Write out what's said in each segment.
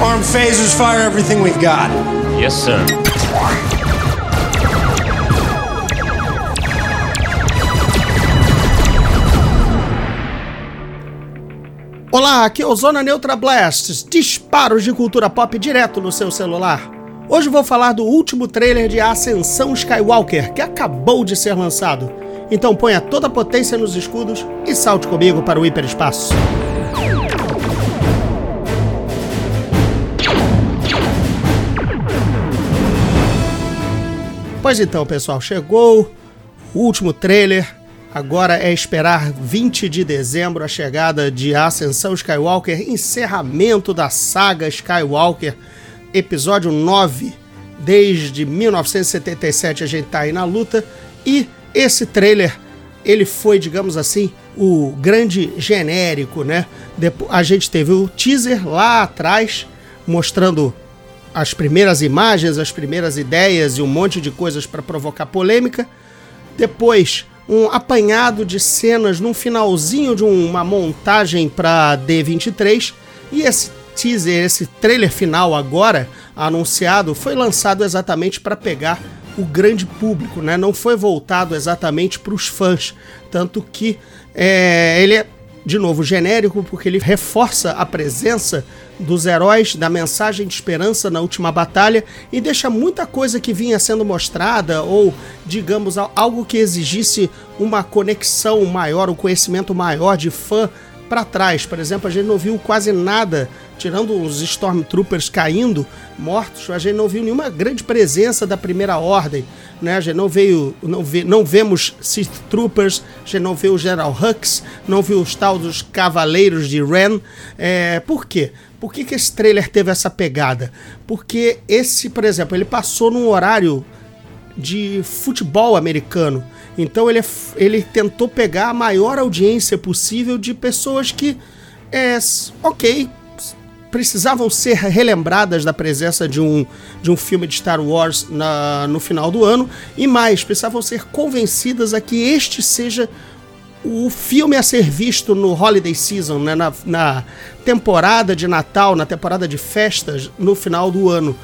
Arm phasers, fire everything we've got. Yes, sir. Olá, aqui é o Zona Neutra Blasts, disparos de cultura pop direto no seu celular. Hoje vou falar do último trailer de Ascensão Skywalker, que acabou de ser lançado. Então ponha toda a potência nos escudos e salte comigo para o hiperespaço. Pois então, pessoal, chegou o último trailer. Agora é esperar 20 de dezembro a chegada de Ascensão Skywalker, encerramento da saga Skywalker, episódio 9. Desde 1977 a gente tá aí na luta e esse trailer ele foi, digamos assim, o grande genérico, né? A gente teve o teaser lá atrás mostrando as primeiras imagens, as primeiras ideias e um monte de coisas para provocar polêmica. Depois, um apanhado de cenas num finalzinho de uma montagem para D23 e esse teaser, esse trailer final agora anunciado foi lançado exatamente para pegar o grande público, né? Não foi voltado exatamente para os fãs, tanto que é, ele é de novo genérico porque ele reforça a presença dos heróis, da mensagem de esperança na última batalha e deixa muita coisa que vinha sendo mostrada ou, digamos, algo que exigisse uma conexão maior, um conhecimento maior de fã para trás. Por exemplo, a gente não viu quase nada, tirando os Stormtroopers caindo, mortos, a gente não viu nenhuma grande presença da Primeira Ordem. Né? A gente não veio, não, vê, não vemos Sith Troopers, a gente não vê o General Hux, não viu os tal dos Cavaleiros de Ren. É, por quê? Por que, que esse trailer teve essa pegada? Porque esse, por exemplo, ele passou num horário de futebol americano. Então ele, ele tentou pegar a maior audiência possível de pessoas que, é, ok, precisavam ser relembradas da presença de um, de um filme de Star Wars na, no final do ano e mais, precisavam ser convencidas a que este seja o filme a ser visto no Holiday Season, né, na, na temporada de Natal, na temporada de festas no final do ano.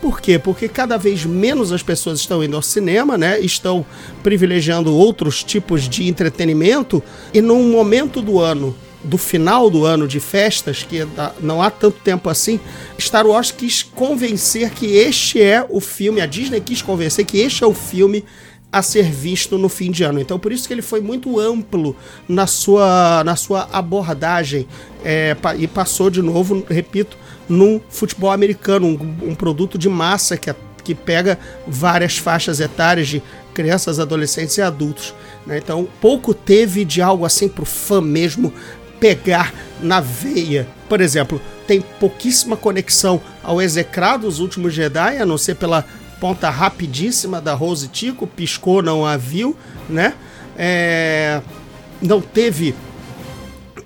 Por quê? Porque cada vez menos as pessoas estão indo ao cinema, né? Estão privilegiando outros tipos de entretenimento e num momento do ano do final do ano de festas, que não há tanto tempo assim, Star Wars quis convencer que este é o filme, a Disney quis convencer que este é o filme a ser visto no fim de ano. Então, por isso que ele foi muito amplo na sua, na sua abordagem é, e passou de novo, repito, num futebol americano, um, um produto de massa que, que pega várias faixas etárias de crianças, adolescentes e adultos. Né? Então, pouco teve de algo assim pro fã mesmo pegar na veia. Por exemplo, tem pouquíssima conexão ao execrado dos últimos Jedi, a não ser pela ponta rapidíssima da Rose Tico, piscou, não a viu, né? É... Não teve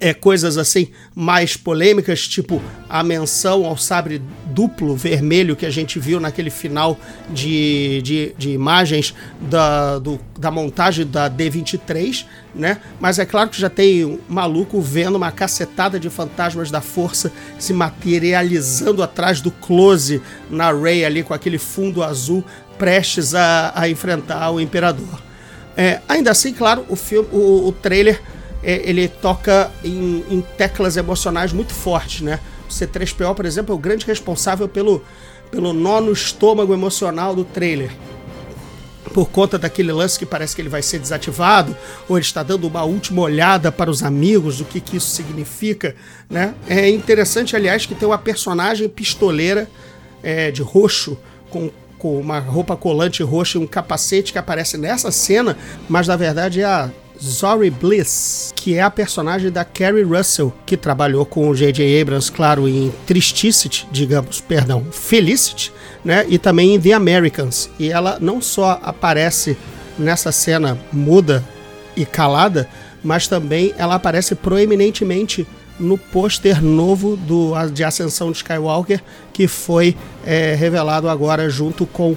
é, coisas assim mais polêmicas, tipo a menção ao sabre duplo vermelho que a gente viu naquele final de, de, de imagens da, do, da montagem da D23, né? Mas é claro que já tem um maluco vendo uma cacetada de fantasmas da força se materializando atrás do close na Ray ali com aquele fundo azul prestes a, a enfrentar o Imperador. É, ainda assim, claro, o filme, o, o trailer é, ele toca em, em, teclas emocionais muito fortes, né? O C3PO, por exemplo, é o grande responsável pelo, pelo nó no estômago emocional do trailer. Por conta daquele lance que parece que ele vai ser desativado, ou ele está dando uma última olhada para os amigos, do que, que isso significa, né? É interessante, aliás, que tem uma personagem pistoleira é, de roxo, com uma roupa colante roxa e um capacete que aparece nessa cena, mas na verdade é a Zori Bliss, que é a personagem da Carrie Russell, que trabalhou com o J.J. Abrams, claro, em Tristicity, digamos, perdão, Felicity, né? E também em The Americans. E ela não só aparece nessa cena muda e calada, mas também ela aparece proeminentemente no pôster novo do, de Ascensão de Skywalker, que foi é, revelado agora junto com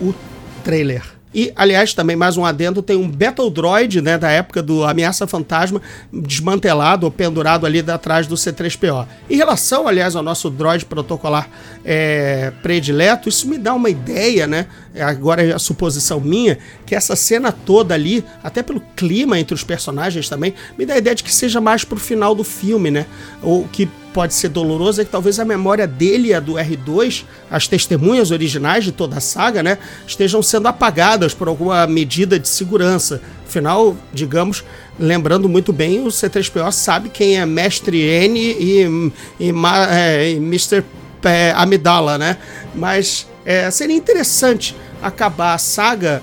o trailer. E, aliás, também mais um adendo, tem um Battle Droid, né, da época do Ameaça Fantasma, desmantelado ou pendurado ali atrás do C3PO. Em relação, aliás, ao nosso droid protocolar é, predileto, isso me dá uma ideia, né, agora é a suposição minha, que essa cena toda ali, até pelo clima entre os personagens também, me dá a ideia de que seja mais pro final do filme, né, ou que pode ser doloroso é que talvez a memória dele e a do R2, as testemunhas originais de toda a saga, né, estejam sendo apagadas por alguma medida de segurança. Afinal, digamos, lembrando muito bem, o C3PO sabe quem é Mestre N e, e, é, e Mr. É, Amidala, né? Mas é, seria interessante acabar a saga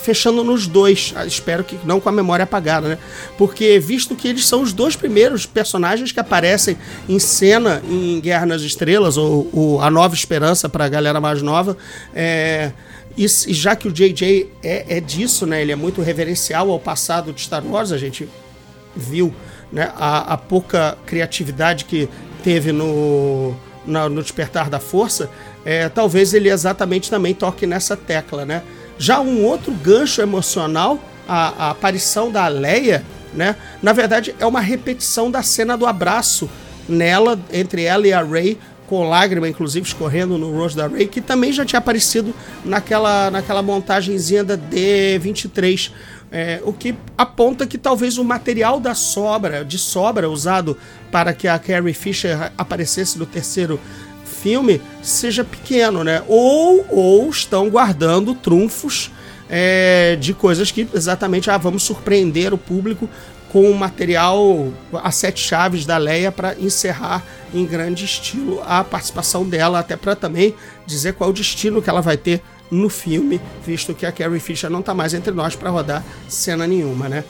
fechando nos dois. Ah, espero que não com a memória apagada, né? Porque, visto que eles são os dois primeiros personagens que aparecem em cena em Guerra nas Estrelas, ou, ou A Nova Esperança para a galera mais nova, é. E, já que o JJ é, é, disso, né? Ele é muito reverencial ao passado de Star Wars, a gente viu né, a, a pouca criatividade que teve no, no, no Despertar da Força, é, talvez ele exatamente também toque nessa tecla, né? Já um outro gancho emocional, a, a aparição da Leia, né? Na verdade, é uma repetição da cena do abraço nela, entre ela e a Rey, com lágrima, inclusive, escorrendo no rosto da Rey, que também já tinha aparecido naquela, naquela montagenzinha da D23. É, o que aponta que talvez o material da sobra, de sobra usado para que a Carrie Fisher aparecesse no terceiro filme seja pequeno, né? Ou, ou estão guardando trunfos é, de coisas que exatamente ah, vamos surpreender o público com o material, as sete chaves da Leia para encerrar em grande estilo a participação dela, até para também dizer qual o destino que ela vai ter no filme, visto que a Carrie Fisher não está mais entre nós para rodar cena nenhuma, né?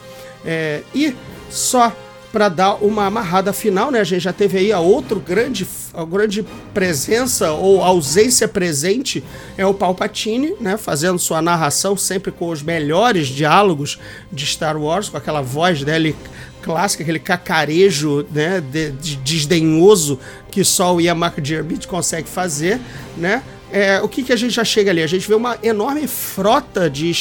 É, e só para dar uma amarrada final, né? A gente já teve aí a outro grande, a grande presença ou ausência presente é o Palpatine, né? Fazendo sua narração sempre com os melhores diálogos de Star Wars, com aquela voz dele clássica, aquele cacarejo, né? De, de, desdenhoso que só o Ian McDiarmid consegue fazer, né? É, o que, que a gente já chega ali? A gente vê uma enorme frota de,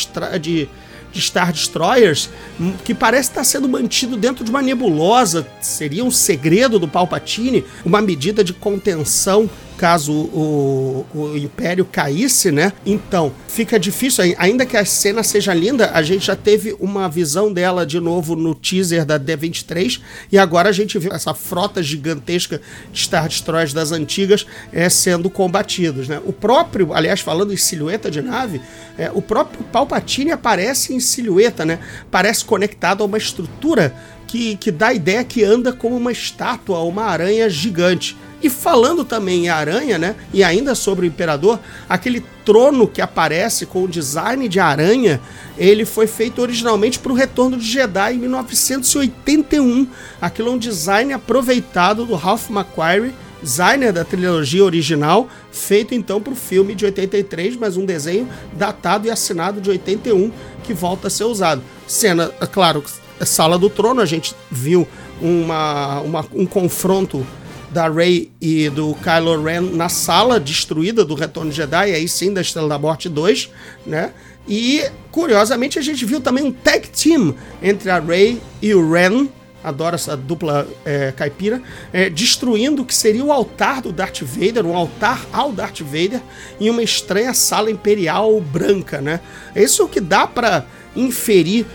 de de Star Destroyers, hum, que parece estar sendo mantido dentro de uma nebulosa. Seria um segredo do Palpatine, uma medida de contenção caso o, o Império caísse, né? Então, fica difícil, ainda que a cena seja linda, a gente já teve uma visão dela de novo no teaser da D23 e agora a gente viu essa frota gigantesca de Star Destroyers das antigas é, sendo combatidos, né? O próprio, aliás, falando em silhueta de nave, é, o próprio Palpatine aparece em silhueta, né? Parece conectado a uma estrutura que, que dá a ideia que anda como uma estátua, uma aranha gigante. E falando também em aranha, né? E ainda sobre o imperador, aquele trono que aparece com o design de aranha, ele foi feito originalmente para o Retorno de Jedi em 1981. Aquilo é um design aproveitado do Ralph McQuarrie, designer da trilogia original, feito então para o filme de 83, mas um desenho datado e assinado de 81 que volta a ser usado. Cena, é claro, Sala do Trono, a gente viu uma, uma um confronto da Rey e do Kylo Ren na sala destruída do Retorno Jedi, aí sim da Estrela da Morte 2, né? E curiosamente a gente viu também um tag team entre a Rey e o Ren, adoro essa dupla é, caipira, é, destruindo o que seria o altar do Darth Vader, um altar ao Darth Vader, em uma estranha sala imperial branca, né? Isso que dá para inferir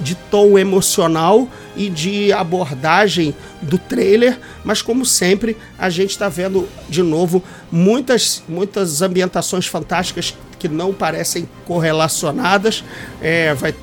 de tom emocional e de abordagem do trailer, mas como sempre a gente está vendo de novo muitas muitas ambientações fantásticas que não parecem correlacionadas. É, vai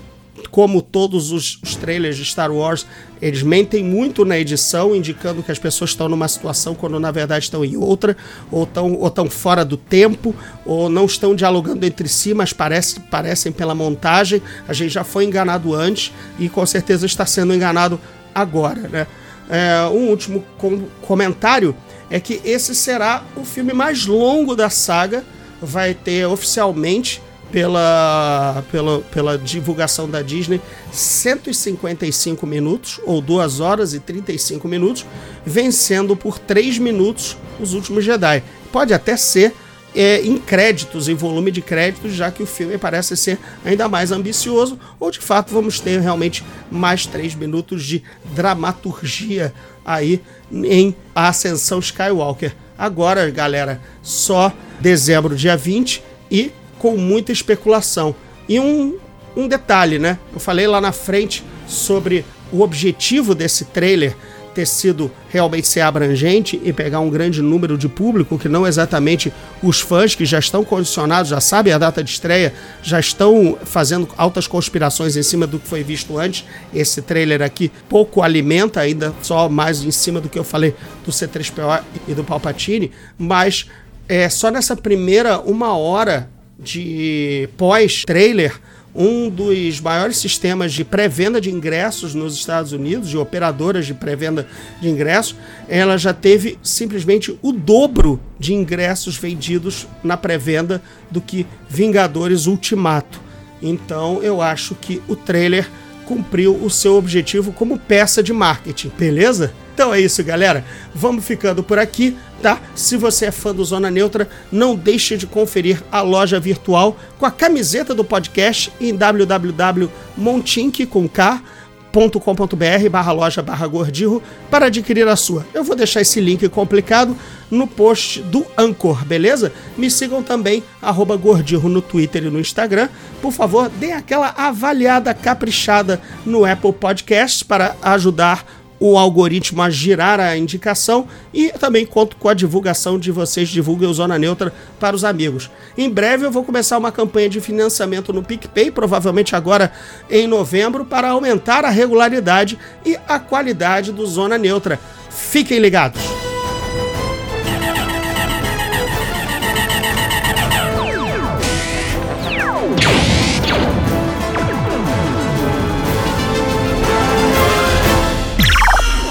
como todos os, os, trailers de Star Wars, eles mentem muito na edição, indicando que as pessoas estão numa situação quando na verdade estão em outra, ou estão, ou estão fora do tempo, ou não estão dialogando entre si, mas parece, parecem pela montagem. A gente já foi enganado antes e com certeza está sendo enganado agora. Né? É, um último com comentário é que esse será o filme mais longo da saga. Vai ter oficialmente pela, pela, pela divulgação da Disney 155 minutos, ou 2 horas e 35 minutos, vencendo por 3 minutos os últimos Jedi. Pode até ser é, em créditos, em volume de créditos, já que o filme parece ser ainda mais ambicioso, ou de fato vamos ter realmente mais três minutos de dramaturgia aí em A Ascensão Skywalker. Agora, galera, só dezembro, dia 20 e com muita especulação. E um, um detalhe, né? Eu falei lá na frente sobre o objetivo desse trailer ter sido realmente ser abrangente e pegar um grande número de público, que não exatamente os fãs que já estão condicionados, já sabem a data de estreia, já estão fazendo altas conspirações em cima do que foi visto antes. Esse trailer aqui pouco alimenta, ainda só mais em cima do que eu falei do C3PO e do Palpatine, mas é só nessa primeira uma hora de pós-trailer um dos maiores sistemas de pré-venda de ingressos nos Estados Unidos, de operadoras de pré-venda de ingressos, ela já teve simplesmente o dobro de ingressos vendidos na pré-venda do que Vingadores Ultimato. Então eu acho que o trailer cumpriu o seu objetivo como peça de marketing, beleza? Então é isso, galera. Vamos ficando por aqui, tá? Se você é fã do Zona Neutra, não deixe de conferir a loja virtual com a camiseta do podcast em www.montink.com.br barra loja barra gordirro para adquirir a sua. Eu vou deixar esse link complicado no post do Anchor, beleza? Me sigam também, arroba gordirro no Twitter e no Instagram. Por favor, dê aquela avaliada caprichada no Apple Podcasts para ajudar o algoritmo a girar a indicação e também conto com a divulgação de vocês, divulguem o Zona Neutra para os amigos. Em breve eu vou começar uma campanha de financiamento no PicPay, provavelmente agora em novembro, para aumentar a regularidade e a qualidade do Zona Neutra. Fiquem ligados!